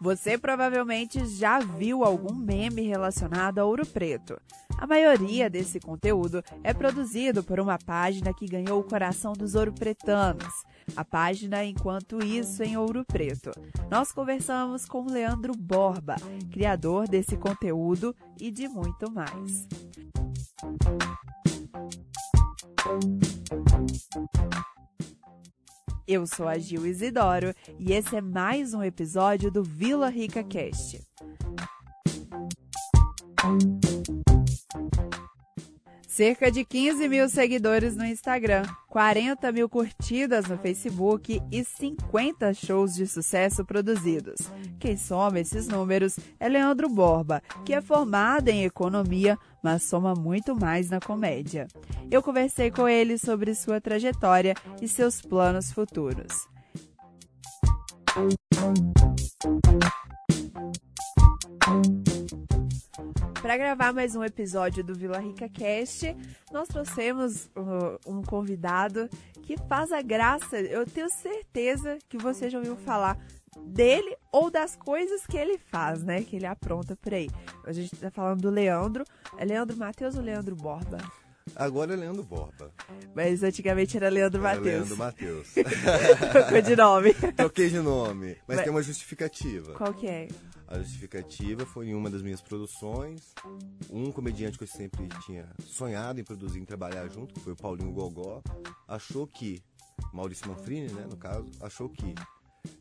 Você provavelmente já viu algum meme relacionado a Ouro Preto. A maioria desse conteúdo é produzido por uma página que ganhou o coração dos ouropretanos, a página Enquanto Isso em Ouro Preto. Nós conversamos com Leandro Borba, criador desse conteúdo e de muito mais. Eu sou a Gil Isidoro e esse é mais um episódio do Vila Rica Cast. Cerca de 15 mil seguidores no Instagram, 40 mil curtidas no Facebook e 50 shows de sucesso produzidos. Quem soma esses números é Leandro Borba, que é formado em economia, mas soma muito mais na comédia. Eu conversei com ele sobre sua trajetória e seus planos futuros. Para gravar mais um episódio do Vila Rica Cast, nós trouxemos uh, um convidado que faz a graça. Eu tenho certeza que você já ouviu falar dele ou das coisas que ele faz, né? Que ele apronta por aí. A gente tá falando do Leandro. É Leandro Matheus ou Leandro Borba? Agora é Leandro Borba. Mas antigamente era Leandro Matheus. Leandro Matheus. Trocou de nome. Troquei de nome, mas, mas tem uma justificativa. Qual que é? A justificativa foi em uma das minhas produções. Um comediante que eu sempre tinha sonhado em produzir, em trabalhar junto, que foi o Paulinho Gogó, achou que, Maurício Manfrini, né, no caso, achou que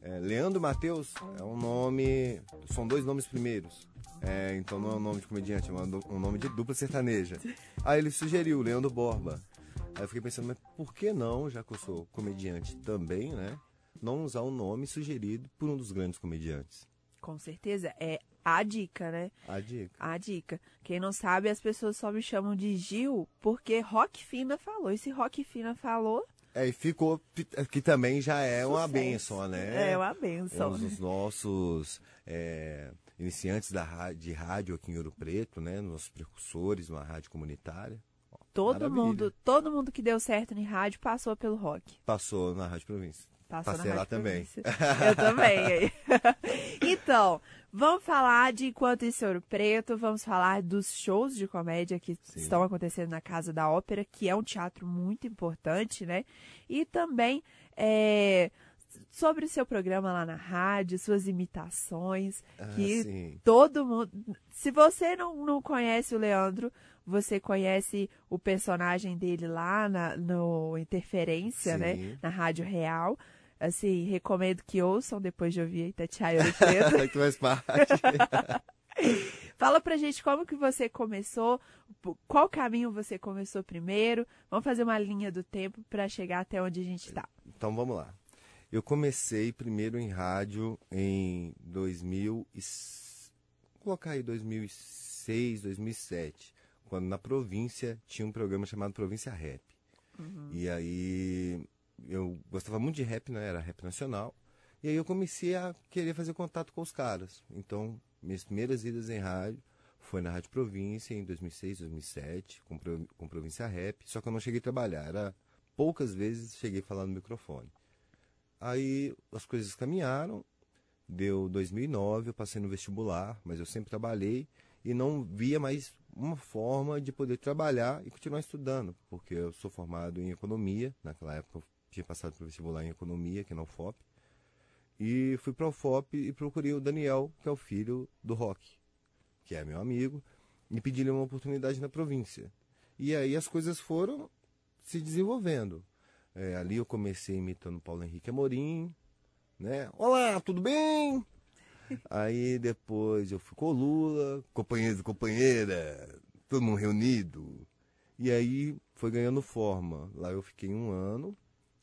é, Leandro Matheus é um nome. São dois nomes primeiros. É, então não é um nome de comediante, é um nome de dupla sertaneja. Aí ele sugeriu Leandro Borba. Aí eu fiquei pensando, mas por que não, já que eu sou comediante também, né? Não usar um nome sugerido por um dos grandes comediantes. Com certeza. É a dica, né? A dica. A dica. Quem não sabe, as pessoas só me chamam de Gil porque Rock Fina falou. E se Rock Fina falou. É, e ficou. Que também já é Sucesso. uma benção, né? É uma benção. Um dos nossos é, iniciantes da, de rádio aqui em Ouro Preto, né? Nossos precursores, uma rádio comunitária. Todo mundo, todo mundo que deu certo em rádio passou pelo rock. Passou na Rádio Província. Passou Passei lá também. Eu também. então, vamos falar de Enquanto Isso Ouro Preto, vamos falar dos shows de comédia que Sim. estão acontecendo na Casa da Ópera, que é um teatro muito importante, né? E também é, sobre o seu programa lá na rádio, suas imitações, ah, que sim. todo mundo... Se você não, não conhece o Leandro, você conhece o personagem dele lá na, no Interferência, né? sim. né? Na Rádio Real assim, recomendo que ouçam depois de ouvir Itatiaia Ouro Preto. que faz parte. Fala pra gente como que você começou, qual caminho você começou primeiro. Vamos fazer uma linha do tempo para chegar até onde a gente está. Então vamos lá. Eu comecei primeiro em rádio em 2000 e... Vou colocar aí 2006, 2007, quando na província tinha um programa chamado Província Rap. Uhum. E aí eu gostava muito de rap, né? Era rap nacional. E aí eu comecei a querer fazer contato com os caras. Então, minhas primeiras idas em rádio foi na Rádio Província em 2006, 2007, com, com Província Rap. Só que eu não cheguei a trabalhar. Era poucas vezes cheguei a falar no microfone. Aí as coisas caminharam. Deu 2009, eu passei no vestibular, mas eu sempre trabalhei e não via mais uma forma de poder trabalhar e continuar estudando, porque eu sou formado em economia, naquela época eu tinha passado para vestibular em economia, aqui na UFOP. E fui para a UFOP e procurei o Daniel, que é o filho do Rock, que é meu amigo, e pedi-lhe uma oportunidade na província. E aí as coisas foram se desenvolvendo. É, ali eu comecei imitando Paulo Henrique Amorim, né? Olá, tudo bem? aí depois eu fui com o Lula, companheiro e companheira, todo mundo reunido. E aí foi ganhando forma. Lá eu fiquei um ano,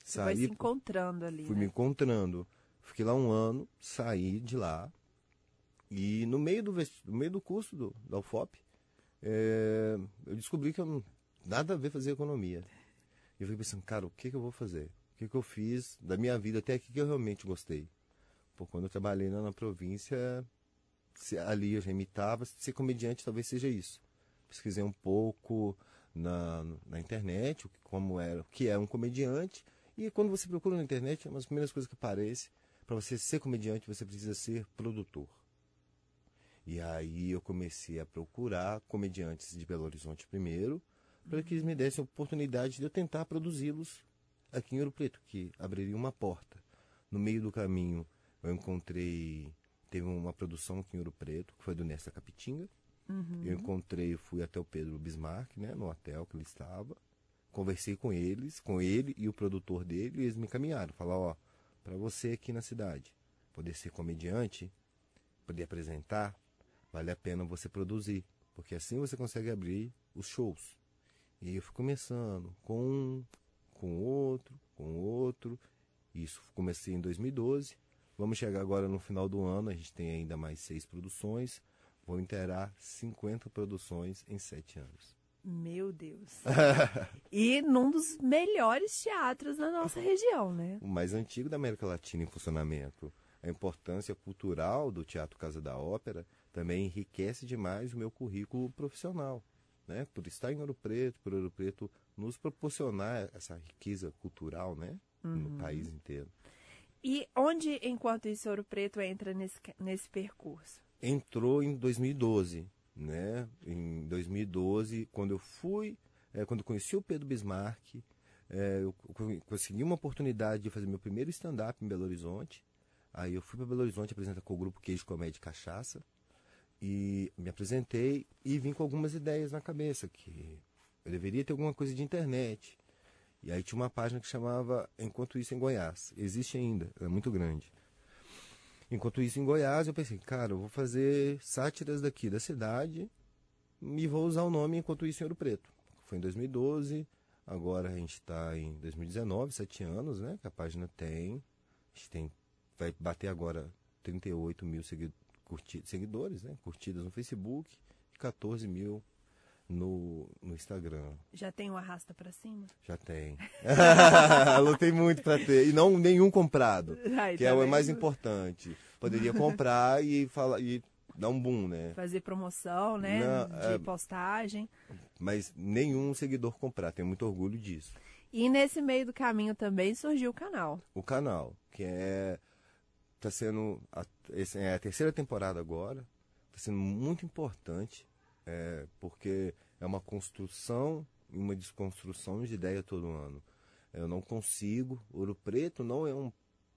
você saí, vai se encontrando ali. Fui né? me encontrando. Fiquei lá um ano, saí de lá. E no meio do, no meio do curso do, da UFOP, é, eu descobri que eu não, nada a ver fazer economia. E eu fiquei pensando, cara, o que, que eu vou fazer? O que, que eu fiz da minha vida até aqui que eu realmente gostei? Pô, quando eu trabalhei lá na província, ali eu já imitava. Ser comediante talvez seja isso. Pesquisei um pouco na, na internet, como era, que é um comediante. E quando você procura na internet, uma das primeiras coisas que aparece, para você ser comediante, você precisa ser produtor. E aí eu comecei a procurar comediantes de Belo Horizonte primeiro, para que eles me dessem a oportunidade de eu tentar produzi-los aqui em Ouro Preto, que abriria uma porta. No meio do caminho, eu encontrei. Teve uma produção aqui em Ouro Preto, que foi do Nesta Capitinga. Uhum. Eu encontrei, fui até o Pedro Bismarck, né, no hotel que ele estava. Conversei com eles, com ele e o produtor dele, e eles me encaminharam. Falaram, ó, para você aqui na cidade poder ser comediante, poder apresentar, vale a pena você produzir. Porque assim você consegue abrir os shows. E eu fui começando com um, com outro, com outro. Isso comecei em 2012. Vamos chegar agora no final do ano, a gente tem ainda mais seis produções. Vou inteirar 50 produções em sete anos. Meu Deus. e num dos melhores teatros da nossa região, né? O mais antigo da América Latina em funcionamento. A importância cultural do Teatro Casa da Ópera também enriquece demais o meu currículo profissional. Né? Por estar em Ouro Preto, por Ouro Preto nos proporcionar essa riqueza cultural né? Uhum. no país inteiro. E onde, enquanto isso, Ouro Preto entra nesse, nesse percurso? Entrou em 2012, né? Em 2012, quando eu fui, é, quando eu conheci o Pedro Bismarck, é, eu consegui uma oportunidade de fazer meu primeiro stand-up em Belo Horizonte. Aí eu fui para Belo Horizonte apresentar com o grupo Queijo Comédia e Cachaça. E me apresentei e vim com algumas ideias na cabeça, que eu deveria ter alguma coisa de internet. E aí tinha uma página que chamava Enquanto Isso em Goiás. Existe ainda, é muito grande. Enquanto isso, em Goiás, eu pensei, cara, eu vou fazer sátiras daqui da cidade e vou usar o nome Enquanto Isso em Ouro Preto. Foi em 2012, agora a gente está em 2019, sete anos, né? Que a página tem. A gente tem, vai bater agora 38 mil seguidores, né? Curtidas no Facebook e 14 mil no, no Instagram. Já tem o arrasta para cima? Já tem. Lutei muito para ter. E não nenhum comprado. Ai, que tá é o mais importante. Poderia comprar e falar. E dar um boom, né? Fazer promoção, né? Não, de é... postagem. Mas nenhum seguidor comprar. Tenho muito orgulho disso. E nesse meio do caminho também surgiu o canal. O canal, que é. Está sendo. A, é a terceira temporada agora. Está sendo muito importante é, porque é uma construção e uma desconstrução de ideia todo ano. Eu não consigo. Ouro Preto não é um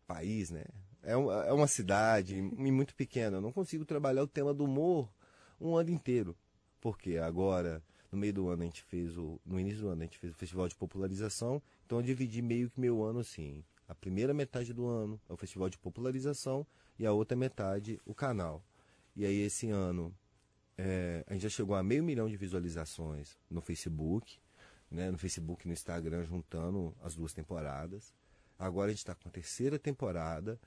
país, né? É, um, é uma cidade muito pequena. Eu não consigo trabalhar o tema do humor um ano inteiro. Porque agora, no meio do ano, a gente fez o. No início do ano, a gente fez o festival de popularização. Então eu dividi meio que meu ano assim. A primeira metade do ano é o festival de popularização e a outra metade o canal. E aí esse ano é, a gente já chegou a meio milhão de visualizações no Facebook, né, no Facebook e no Instagram, juntando as duas temporadas. Agora a gente está com a terceira temporada,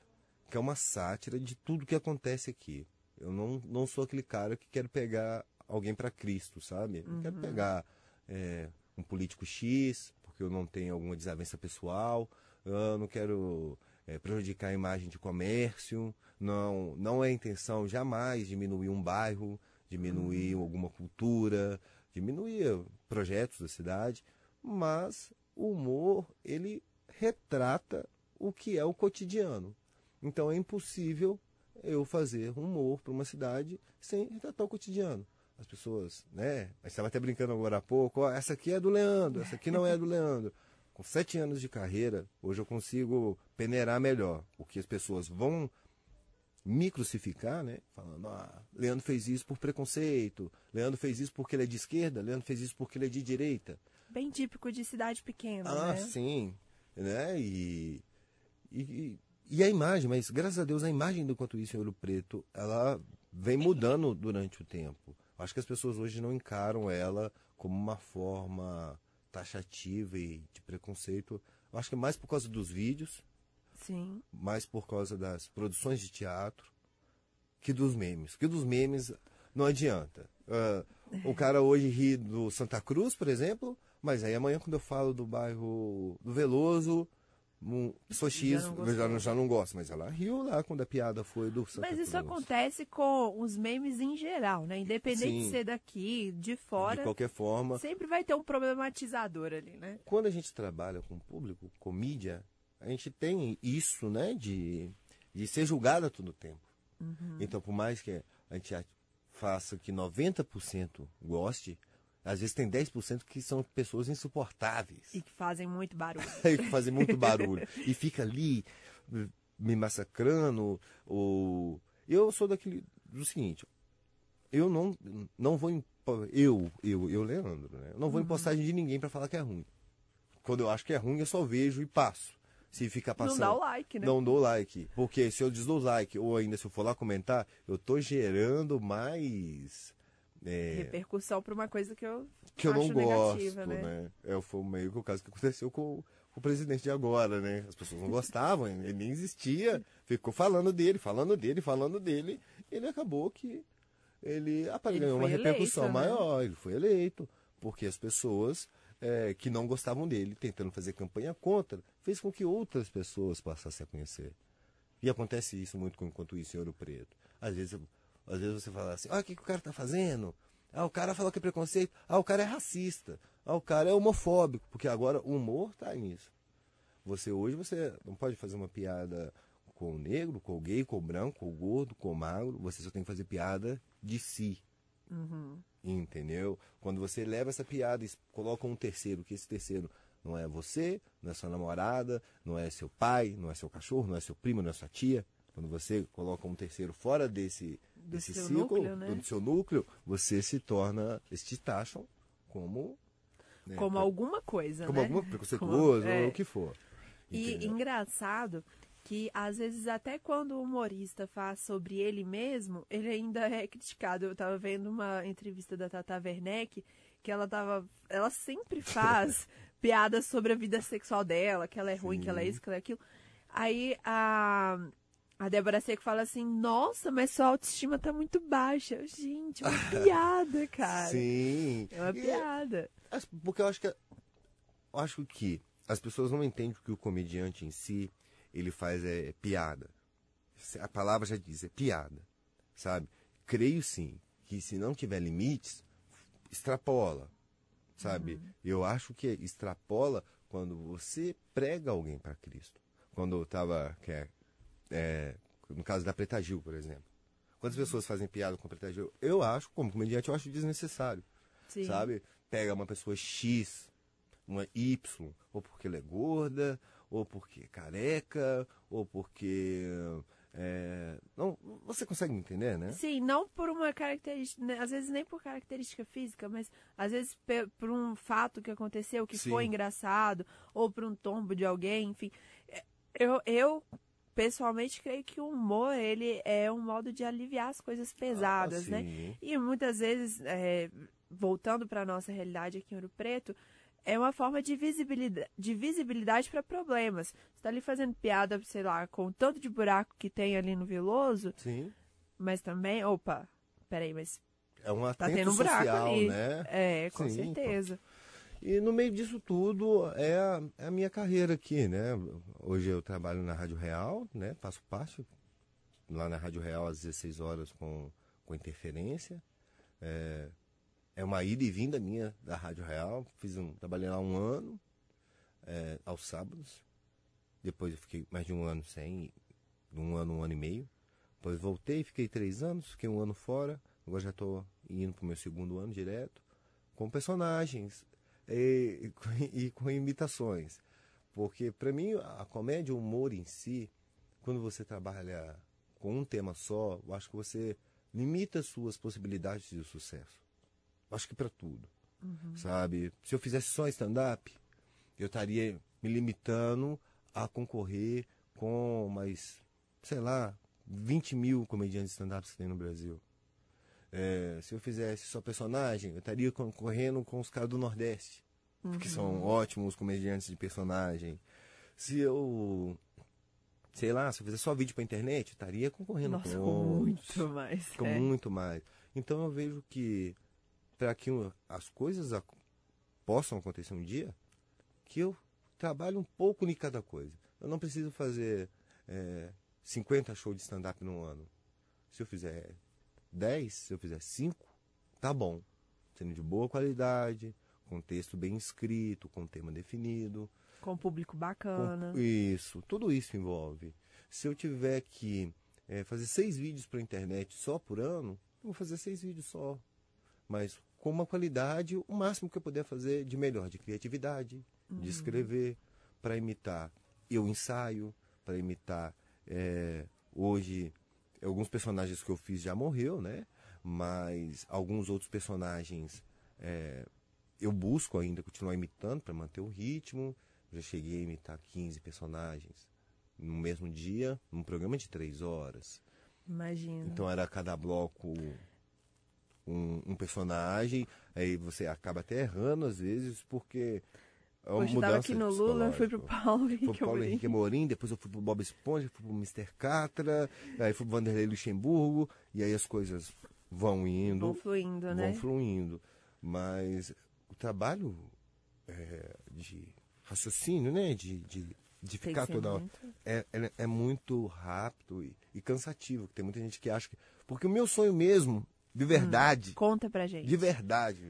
que é uma sátira de tudo que acontece aqui. Eu não, não sou aquele cara que quer pegar alguém para Cristo, sabe? Não quero uhum. pegar é, um político X, porque eu não tenho alguma desavença pessoal, eu não quero é, prejudicar a imagem de comércio, não, não é a intenção jamais diminuir um bairro, diminuir alguma cultura, diminuir projetos da cidade, mas o humor ele retrata o que é o cotidiano. Então é impossível eu fazer humor para uma cidade sem retratar o cotidiano. As pessoas, né? A gente estava até brincando agora há pouco, ó, essa aqui é do Leandro, essa aqui não é do Leandro. Com sete anos de carreira, hoje eu consigo peneirar melhor o que as pessoas vão me crucificar, né? Falando, ah, Leandro fez isso por preconceito, Leandro fez isso porque ele é de esquerda, Leandro fez isso porque ele é de direita. Bem típico de cidade pequena, ah, né? sim. Né? E, e, e, a imagem, mas graças a Deus a imagem do Quanto Isso em Ouro Preto, ela vem mudando durante o tempo. Acho que as pessoas hoje não encaram ela como uma forma taxativa e de preconceito. Acho que é mais por causa dos vídeos, Sim. mais por causa das produções de teatro que dos memes. Que dos memes não adianta. Uh, o cara hoje ri do Santa Cruz, por exemplo, mas aí amanhã quando eu falo do bairro do Veloso, um, pessoa X Já não já, já não gosta, mas ela riu lá quando a piada foi do Santa Mas isso Cruz. acontece com os memes em geral, né? Independente Sim. de ser daqui, de De fora, qualquer forma, sempre vai ter um problematizador ali, né? quando a gente trabalha com público, com mídia, a gente tem isso, né, de, de ser julgado a todo tempo. Uhum. Então, por mais que a gente faça que 90% goste, às vezes tem 10% que são pessoas insuportáveis. E que fazem muito barulho. que fazem muito barulho. e fica ali me massacrando. Ou... Eu sou daquele. do seguinte, eu não, não vou. em- Eu, eu, eu, Leandro, né? Eu não vou Uhum. em postagem de ninguém para falar que é ruim. Quando eu acho que é ruim, eu só vejo e passo. Se ficar passando. Não dá o like, né? Não dou like. Porque se eu desdou like, ou ainda se eu for lá comentar, eu tô gerando mais. é, Repercussão pra uma coisa que eu, que eu acho não gosto, negativa, né? né? É, foi meio que o caso que aconteceu com, o- com o presidente de agora, né? As pessoas não gostavam, ele nem existia, ficou falando dele, falando dele, falando dele, ele acabou que ele, ah, Ele ganhou uma foi repercussão eleito, né? maior, ele foi eleito, porque as pessoas é, que não gostavam dele, tentando fazer campanha contra, fez com que outras pessoas passassem a conhecer. E acontece isso muito com enquanto isso em Ouro Preto. Às vezes, às vezes você fala assim, ah, o que, que o cara tá fazendo? Ah, o cara falou que é preconceito. Ah, o cara é racista. Ah, o cara é homofóbico. Porque agora o humor tá nisso. Você hoje você não pode fazer uma piada com o negro, com o gay, com o branco, com o gordo, com o magro. Você só tem que fazer piada de si. Entendeu? Quando você leva essa piada e coloca um terceiro, que esse terceiro não é você, não é sua namorada, não é seu pai, não é seu cachorro, não é seu primo, não é sua tia. Quando você coloca um terceiro fora desse, desse seu círculo, núcleo, né? do seu núcleo, você se torna, eles te taxam como. né, Como alguma coisa, como né? alguma preconceituoso, Como- é. ou o que for. E Entendeu? engraçado que às vezes até quando o humorista faz sobre ele mesmo, ele ainda é criticado. Eu tava vendo uma entrevista da Tata Werneck que ela tava, ela sempre faz piadas sobre a vida sexual dela, que ela é ruim, que ela é isso, que ela é aquilo. Aí a a Débora Seco fala assim: "Nossa, mas sua autoestima tá muito baixa". Eu, Gente, uma piada, cara. Sim. É uma E- piada. As- Porque eu acho que eu acho que as pessoas não entendem que o comediante em si ele faz é piada. A palavra já diz, é piada, sabe? Creio sim que se não tiver limites, extrapola, sabe? Eu acho que extrapola quando você prega alguém para Cristo. Quando eu tava, que é, é, no caso da Preta Gil, por exemplo. Quando as pessoas fazem piada com a Preta Gil, eu acho, como comediante, eu acho desnecessário Sim. sabe? Pega uma pessoa X, uma Y, ou porque ela é gorda, ou porque é careca, ou porque. É, Não, você consegue entender, né? Sim, não por uma característica, né, às vezes nem por característica física, mas às vezes por um fato que aconteceu que Sim. foi engraçado, ou por um tombo de alguém, enfim. É, Eu, eu pessoalmente creio que o humor, ele é um modo de aliviar as coisas pesadas, Ah, né? E muitas vezes, é, voltando para a nossa realidade aqui em Ouro Preto, é uma forma de visibilidade, de visibilidade para problemas. Você está ali fazendo piada, sei lá, com o tanto de buraco que tem ali no Veloso, Sim. mas também, opa, peraí, mas É um tá atento tendo um buraco social, ali. né? É, com Sim, certeza. E no meio disso tudo é a, é a minha carreira aqui, né? Hoje eu trabalho na Rádio Real, né? Faço parte lá na Rádio Real às 16 horas com, com interferência. É, é uma ida e vinda minha da Rádio Real. Fiz um, trabalhei lá um ano, é, aos sábados. Depois eu fiquei mais de um ano sem, um ano, um ano e meio. Depois voltei, fiquei três anos, fiquei um ano fora. Agora já estou indo para o meu segundo ano direto, com personagens e, e com- imitações. Porque para mim a comédia, o humor em si, quando você trabalha com um tema só, eu acho que você limita as suas possibilidades de sucesso. Acho que para tudo, sabe? Se eu fizesse só stand-up, eu estaria me limitando a concorrer com mais, sei lá, 20 mil comediantes stand-ups que tem no Brasil. É, se eu fizesse só personagem, eu estaria concorrendo com os caras do Nordeste, que são ótimos comediantes de personagem. Se eu, sei lá, se eu fizesse só vídeo pra internet, eu estaria concorrendo Nossa, com com outros muito mais. com é. muito mais. Então eu vejo que para que as coisas possam acontecer um dia, que eu trabalhe um pouco em cada coisa. Eu não preciso fazer é, 50 shows de stand-up no ano. Se eu fizer 10, se eu fizer 5, tá bom. Sendo de boa qualidade, com texto bem escrito, com tema definido. Com público bacana. Com, isso, tudo isso envolve. Se eu tiver que é, fazer seis vídeos para a internet só por ano, eu vou fazer seis vídeos só. Mas com uma qualidade, o máximo que eu puder fazer de melhor, de criatividade, uhum. de escrever, para imitar. Eu ensaio, para imitar. É, hoje, alguns personagens que eu fiz já morreu, né? Mas alguns outros personagens é, eu busco ainda continuar imitando para manter o ritmo. Já cheguei a imitar 15 personagens no mesmo dia, num programa de três horas. Imagina. Então era cada bloco um, um, personagem, aí você acaba até errando às vezes, porque. É uma Hoje estava aqui no Lula, fui pro Paulo Henrique Fui pro Paulo Henrique Amorim, depois eu fui pro Bob Esponja, fui pro Mr. Catra, aí fui pro Vanderlei Luxemburgo, e aí as coisas vão indo. Vão fluindo, vão né? Vão fluindo. Mas o trabalho é, de raciocínio, né? De, de, de ficar toda hora. É, é, é, muito rápido e, e, cansativo. Tem muita gente que acha que. Porque o meu sonho mesmo, de verdade. Hum, conta pra gente. De verdade,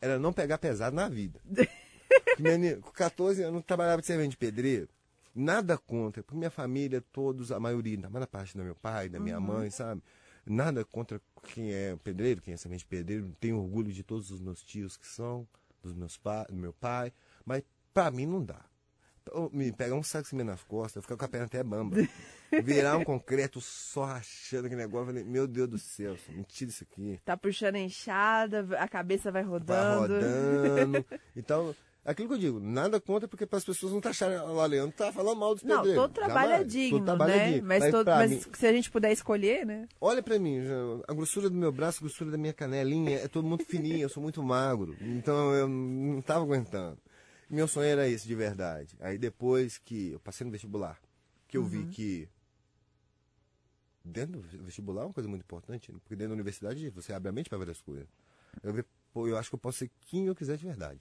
era não pegar pesado na vida. com 14 anos, eu trabalhava de servente de pedreiro. Nada contra, porque minha família, todos, a maioria, na parte do meu pai, da minha uhum. mãe, sabe? Nada contra quem é pedreiro, quem é semente pedreiro. Tenho orgulho de todos os meus tios que são, dos meus pa do meu pai. Mas para mim não dá. Então, me pegar um saco de cimento nas costas, ficar com a perna até bamba. Virar um concreto só rachando aquele negócio. Falei, meu Deus do céu, me tira isso aqui. Tá puxando a enxada, a cabeça vai rodando. Vai rodando. Então, Aquilo que eu digo, nada contra, porque para as pessoas não tá acharem, o Leandro tá falando mal dos pedreiros. Não, todo trabalho Jamais. é digno, todo trabalho né? É digno. Mas, mas, todo, mas mim, se a gente puder escolher, né? Olha para mim, a grossura do meu braço, a grossura da minha canelinha, é todo muito fininho, eu sou muito magro. Então eu não tava aguentando. Meu sonho era esse, de verdade. Aí depois que eu passei no vestibular, que eu uhum. vi que dentro do vestibular é uma coisa muito importante, né? porque dentro da universidade você abre a mente para várias coisas. Eu vi, pô, eu acho que eu posso ser quem eu quiser de verdade.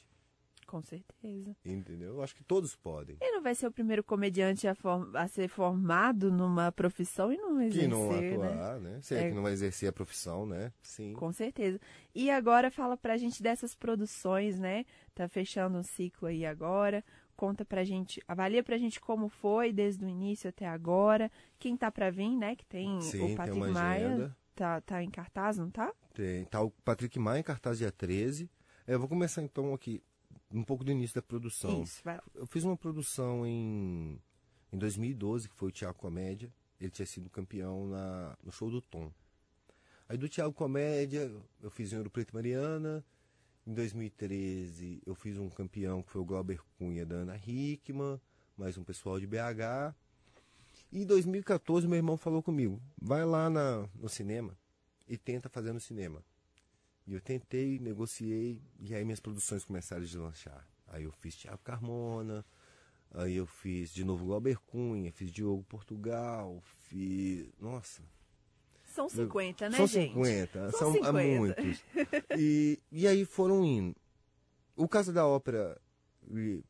Com certeza. Entendeu? Eu acho que todos podem. Ele não vai ser o primeiro comediante a, form a ser formado numa profissão e não exercer, Que não atuar, né? né? Se é, que não vai exercer a profissão, né? Sim. Com certeza. E agora fala pra gente dessas produções, né? Tá fechando um ciclo aí agora. Conta pra gente, avalia pra gente como foi desde o início até agora. Quem tá pra vir, né? Que tem Sim, o Patrick tem Maia. Tá, tá em cartaz, não tá? Tem. Tá o Patrick Maia em cartaz dia 13. É, eu vou começar então aqui um pouco do início da produção. Isso, vai. Eu fiz uma produção em, em 2012, que foi o Tiago Comédia. Ele tinha sido campeão na, no show do Tom. Aí do Tiago Comédia, eu fiz em Ouro Preto Mariana. Em 2013, eu fiz um campeão que foi o Glauber Cunha da Ana Hickman, mais um pessoal de BH. E em 2014, meu irmão falou comigo: vai lá na, no cinema e tenta fazer no cinema. E eu tentei, negociei, e aí minhas produções começaram a deslanchar. Aí eu fiz Tiago Carmona, aí eu fiz de novo Glauber Cunha, fiz Diogo Portugal, fiz. Nossa. São 50, né, são gente? 50, são, são 50. muitos. E, e aí foram indo. O caso da ópera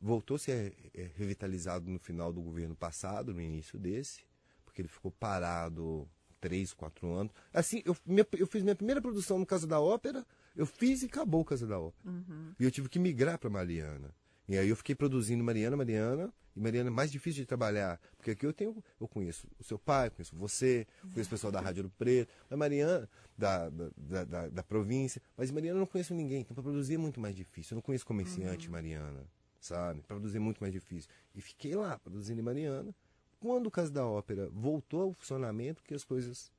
voltou a ser revitalizado no final do governo passado, no início desse, porque ele ficou parado três, quatro anos. Assim, eu, minha, eu fiz minha primeira produção no Casa da Ópera, eu fiz e acabou o Casa da Ópera. Uhum. E eu tive que migrar para Mariana. E aí eu fiquei produzindo Mariana, Mariana, e Mariana é mais difícil de trabalhar, porque aqui eu tenho, eu conheço o seu pai, conheço você, conheço o pessoal da Rádio do Preto, da Mariana, da, da, da, da, província, mas Mariana eu não conheço ninguém, então para produzir é muito mais difícil. Eu não conheço comerciante uhum. Mariana, sabe? Para produzir é muito mais difícil. E fiquei lá produzindo em Mariana, quando o caso da ópera voltou ao funcionamento, que as coisas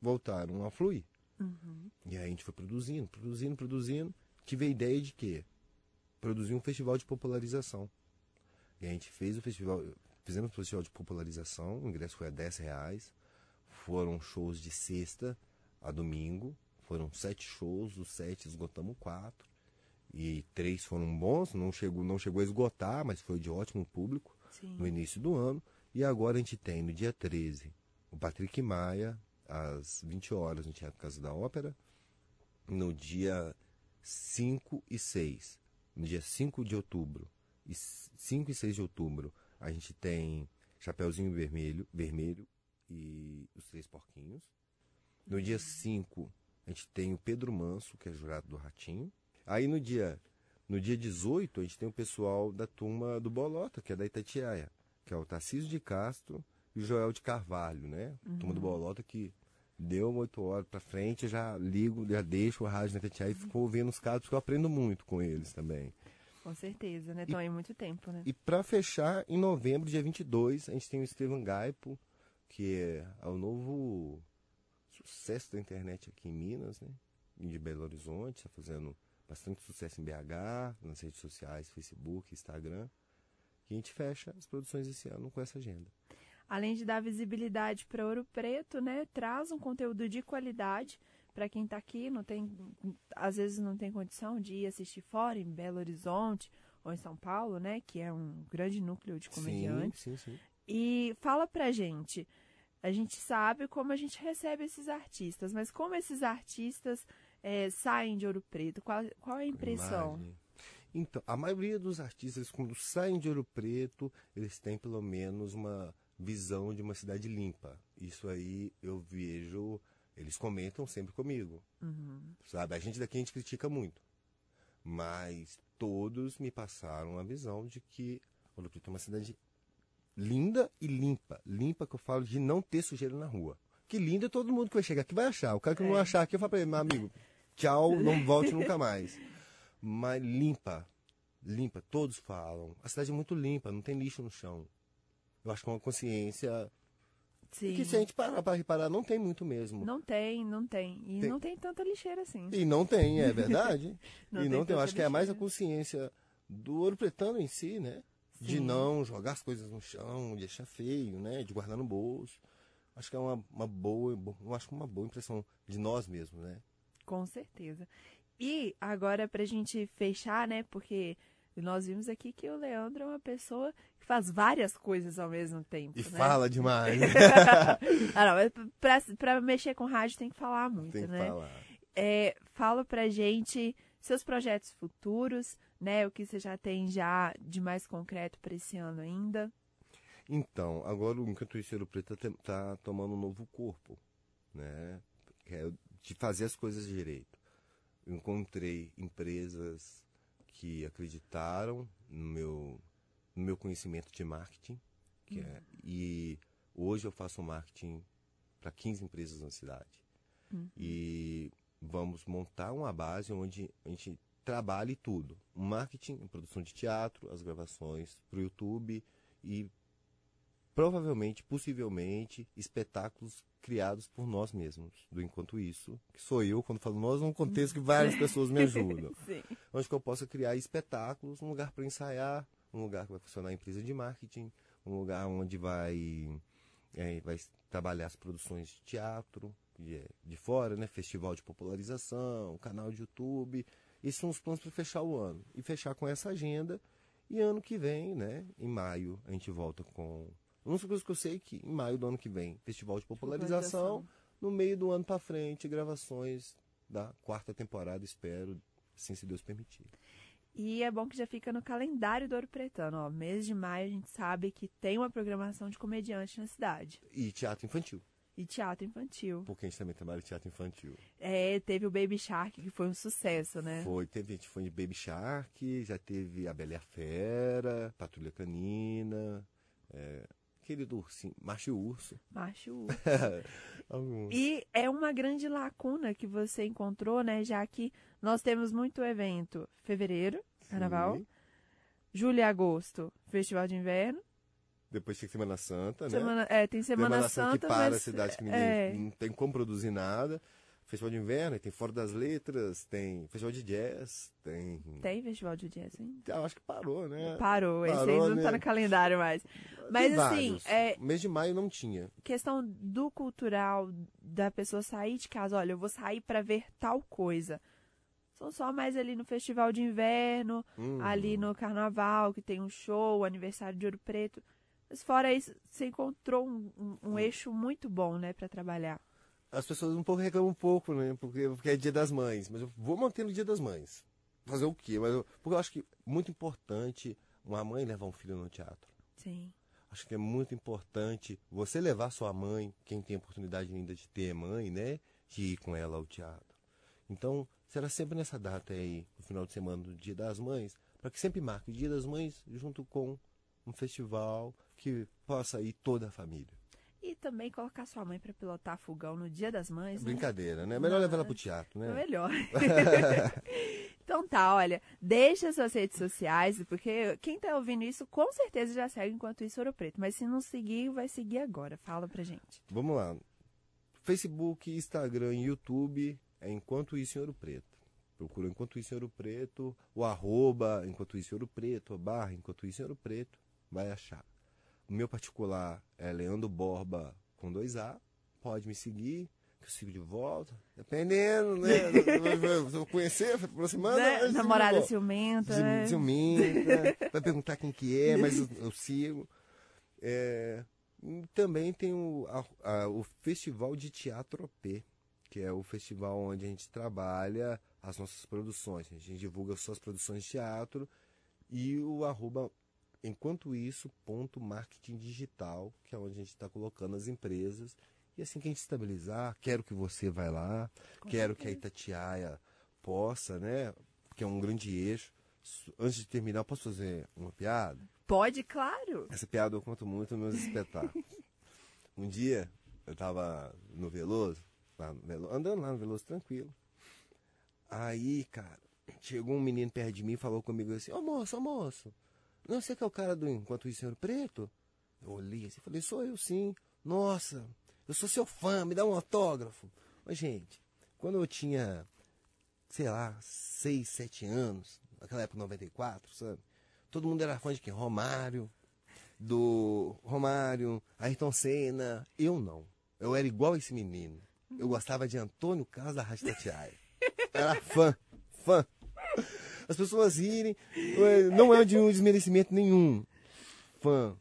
voltaram a fluir. Uhum. E aí a gente foi produzindo, produzindo, produzindo. Tive a ideia de que produzir um festival de popularização. E a gente fez o festival, fizemos o festival de popularização, o ingresso foi a 10 reais. Foram shows de sexta a domingo. Foram sete shows, os sete esgotamos quatro. E três foram bons, não chegou, não chegou a esgotar, mas foi de ótimo público Sim. no início do ano. E agora a gente tem no dia 13 o Patrick Maia, às 20 horas no Teatro Casa da Ópera. No dia 5 e 6, no dia 5 de outubro, e 5 e 6 de outubro, a gente tem Chapeuzinho Vermelho, Vermelho e Os Três Porquinhos. No dia 5, a gente tem o Pedro Manso, que é jurado do Ratinho. Aí no dia, no dia 18, a gente tem o pessoal da turma do Bolota, que é da Itatiaia, que é o Tarcísio de Castro e o Joel de Carvalho, né? Uhum. Turma do Bolota que deu oito horas para frente, eu já ligo, já deixo o rádio na Itatiaia e fico ouvindo os casos, porque eu aprendo muito com eles também. Com certeza, né? Estão aí muito tempo, né? E para fechar, em novembro, dia 22, a gente tem o Estevam Gaipo, que é, é o novo sucesso da internet aqui em Minas, né? De Belo Horizonte, está fazendo bastante sucesso em BH, nas redes sociais, Facebook, Instagram. E a gente fecha as produções esse ano com essa agenda. Além de dar visibilidade para Ouro Preto, né? Traz um conteúdo de qualidade para quem está aqui, não tem, às vezes não tem condição de ir assistir fora, em Belo Horizonte ou em São Paulo, né? Que é um grande núcleo de comediantes. Sim, sim, sim. E fala pra gente, a gente sabe como a gente recebe esses artistas, mas como esses artistas é, saem de Ouro Preto? Qual, qual é a impressão? Imagem. Então, a maioria dos artistas, quando saem de Ouro Preto, eles têm pelo menos uma visão de uma cidade limpa. Isso aí eu vejo eles comentam sempre comigo. Uhum. Sabe? A gente daqui a gente critica muito. Mas todos me passaram a visão de que Ouro Preto é uma cidade linda e limpa. Limpa que eu falo de não ter sujeira na rua. Que linda todo mundo que vai chegar aqui vai achar. O cara que é. não achar aqui, eu falo pra ele, meu amigo, tchau, não volte nunca mais. Mas limpa. Limpa, todos falam. A cidade é muito limpa, não tem lixo no chão. Eu acho que é uma consciência Sim. Que se a gente parar para reparar, não tem muito mesmo. Não tem, não tem. E tem. não tem tanta lixeira assim. E não tem, é verdade. não e não tem, eu acho lixeira. que é mais a consciência do ouro pretano em si, né? Sim. De não jogar as coisas no chão, de achar feio, né? De guardar no bolso. Acho que é uma, uma boa, eu acho uma boa impressão de nós mesmos, né? Com certeza. E agora, pra gente fechar, né? Porque nós vimos aqui que o Leandro é uma pessoa que faz várias coisas ao mesmo tempo. E né? fala demais. ah, pra mexer com rádio tem que falar muito, tem que né? Falar. É, fala pra gente seus projetos futuros, né? O que você já tem já de mais concreto para esse ano ainda. Então, agora o Encanto Terceiro Preto está tomando um novo corpo, né? Que é de fazer as coisas direito. Eu encontrei empresas que acreditaram no meu, no meu conhecimento de marketing. Que uhum. é, e hoje eu faço marketing para 15 empresas na cidade. Uhum. E vamos montar uma base onde a gente trabalhe tudo. Marketing, produção de teatro, as gravações para o YouTube e provavelmente, possivelmente, espetáculos criados por nós mesmos. Do enquanto isso, que sou eu, quando falo nós, num contexto que várias pessoas me ajudam. Onde que eu possa criar espetáculos, um lugar para ensaiar, um lugar que vai funcionar a empresa de marketing, um lugar onde vai, é, vai trabalhar as produções de teatro, de, de fora, né? Festival de popularização, canal de YouTube. Esses são os planos para fechar o ano. E fechar com essa agenda. E ano que vem, né? Em maio, a gente volta com a única coisa que eu sei é que em maio do ano que vem, festival de popularização, popularização. no meio do ano para frente, gravações da quarta temporada, espero, assim se Deus permitir. E é bom que já fica no calendário do Ouro Pretano, ó. Mês de maio a gente sabe que tem uma programação de comediante na cidade. E teatro infantil. E teatro infantil. Porque a gente também trabalha teatro infantil. É, teve o Baby Shark, que foi um sucesso, né? Foi, teve, a gente foi de Baby Shark, já teve a Bela e a Fera, Patrulha Canina, é, Querido ursinho, macho urso. Macho urso. e é uma grande lacuna que você encontrou, né? Já que nós temos muito evento. Fevereiro, carnaval. Sim. Julho e agosto, festival de inverno. Depois tem Semana Santa, né? Semana, é, tem Semana, Semana Santa, que para mas, a cidade que ninguém é... não tem como produzir nada. Festival de inverno, tem Fora das Letras, tem Festival de Jazz, tem. Tem Festival de Jazz, hein? Eu acho que parou, né? Parou, esse aí não né? tá no calendário mais. Mas assim. É... Mês de maio não tinha. Questão do cultural, da pessoa sair de casa, olha, eu vou sair para ver tal coisa. São só mais ali no Festival de Inverno, hum. ali no Carnaval, que tem um show, aniversário de Ouro Preto. Mas fora isso, você encontrou um, um, um eixo muito bom, né, para trabalhar as pessoas um pouco reclamam um pouco, né? Porque, porque é dia das mães. Mas eu vou manter no dia das mães. Fazer o quê? Mas eu, porque eu acho que muito importante uma mãe levar um filho no teatro. Sim. Acho que é muito importante você levar sua mãe, quem tem a oportunidade ainda de ter mãe, né? De ir com ela ao teatro. Então, será sempre nessa data aí, no final de semana do Dia das Mães, para que sempre marque o Dia das Mães junto com um festival que possa ir toda a família. Também colocar sua mãe para pilotar fogão no Dia das Mães. É brincadeira, né? Melhor levar ela pro teatro, né? É melhor. então tá, olha, deixa suas redes sociais, porque quem tá ouvindo isso com certeza já segue enquanto isso Ouro Preto. Mas se não seguir, vai seguir agora. Fala pra gente. Vamos lá. Facebook, Instagram, YouTube é Enquanto Isso em Ouro Preto. Procura Enquanto Isso em Ouro Preto, o arroba Enquanto Isso em Ouro Preto, a barra Enquanto Isso em Ouro Preto, vai achar. O meu particular é Leandro Borba com dois A. Pode me seguir, que eu sigo de volta. Dependendo, né? Eu conhecer, aproximando. Né? Namorada ciumenta. Né? Ciumenta. Vai perguntar quem que é, mas eu, eu sigo. É, também tem o, a, a, o Festival de Teatro P, que é o festival onde a gente trabalha as nossas produções. A gente divulga suas produções de teatro e o arroba Enquanto isso, ponto marketing digital, que é onde a gente está colocando as empresas. E assim que a gente estabilizar, quero que você vá lá, Com quero certeza. que a Itatiaia possa, né? Que é um grande eixo. Antes de terminar, posso fazer uma piada? Pode, claro. Essa piada eu conto muito nos meus espetáculos. um dia, eu estava no Veloso, lá no Veloso, andando lá no Veloso tranquilo. Aí, cara, chegou um menino perto de mim e falou comigo assim: Ô oh, moço, ô oh, moço, não, você que é o cara do Enquanto Isso Senhor Preto? Eu olhei assim falei, sou eu sim. Nossa, eu sou seu fã, me dá um autógrafo. Mas, gente, quando eu tinha, sei lá, 6, 7 anos, naquela época 94, sabe? Todo mundo era fã de quem? Romário, do Romário, Ayrton Senna. Eu não. Eu era igual esse menino. Eu gostava de Antônio Carlos da Rádio. Era fã, fã as pessoas irem. Não é de um desmerecimento nenhum. Fã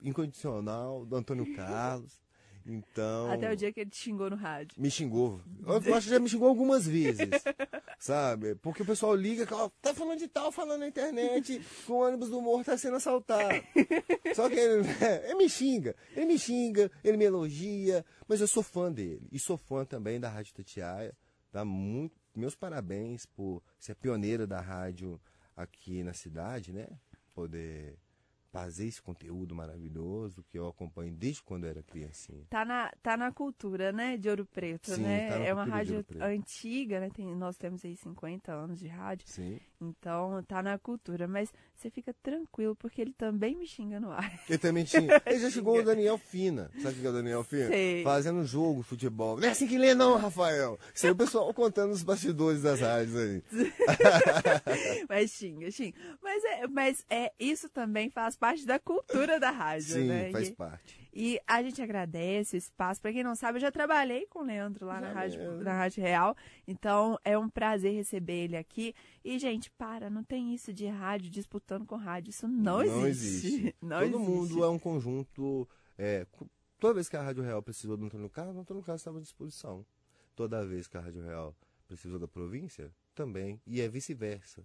incondicional do Antônio Carlos. Então. Até o dia que ele te xingou no rádio. Me xingou. Eu acho que já me xingou algumas vezes. sabe? Porque o pessoal liga, tá falando de tal, falando na internet, que o ônibus do morro tá sendo assaltado. Só que ele, ele me xinga. Ele me xinga, ele me elogia, mas eu sou fã dele. E sou fã também da Rádio Tatiaia. Dá muito, meus parabéns por ser pioneira da rádio aqui na cidade, né? Poder fazer esse conteúdo maravilhoso que eu acompanho desde quando eu era criancinha. Tá na, tá na cultura, né, de Ouro Preto, Sim, né? Tá é uma rádio antiga, né? Tem, nós temos aí 50 anos de rádio. Sim. Então tá na cultura, mas você fica tranquilo porque ele também me xinga no ar. Ele também xinga. Ele já chegou o Daniel Fina. Sabe o que é o Daniel Fina? Sei. Fazendo jogo, futebol. Não é assim que lê não, Rafael. Isso aí o pessoal contando os bastidores das rádios aí. mas xinga, xinga. Mas é, mas é isso também faz parte da cultura da rádio, Sim, né? Faz parte. E a gente agradece o espaço. Para quem não sabe, eu já trabalhei com o Leandro lá na rádio, na rádio Real. Então é um prazer receber ele aqui. E, gente, para, não tem isso de rádio disputando com rádio. Isso não, não existe. existe. Não Todo existe. mundo é um conjunto. É, toda vez que a Rádio Real precisou do Antônio Carlos, o Antônio Carlos estava à disposição. Toda vez que a Rádio Real precisou da província, também. E é vice-versa.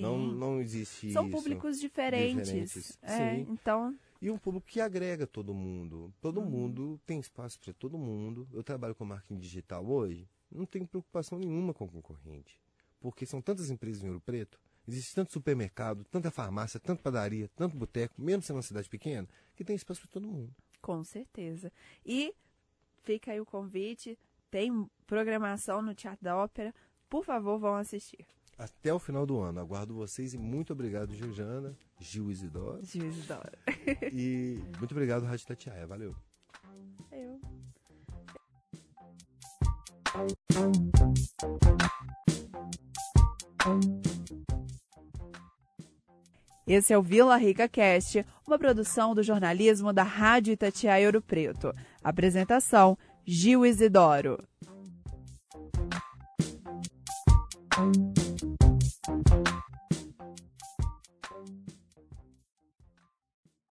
Não, não existe São isso. públicos diferentes. diferentes. É, Sim. Então. E um público que agrega todo mundo. Todo uhum. mundo tem espaço para todo mundo. Eu trabalho com marketing digital hoje, não tenho preocupação nenhuma com o concorrente. Porque são tantas empresas em Ouro Preto, existe tanto supermercado, tanta farmácia, tanta padaria, tanto boteco, mesmo sendo uma cidade pequena, que tem espaço para todo mundo. Com certeza. E fica aí o convite, tem programação no Teatro da Ópera. Por favor, vão assistir até o final do ano. Aguardo vocês e muito obrigado, Georgiana, Gil Isidoro. Gil Isidoro. e muito obrigado, Rádio Tatiaia. Valeu. Eu. Esse é o Vila Rica Cast, uma produção do jornalismo da Rádio Itatiaia Ouro Preto. Apresentação: Gil Isidoro.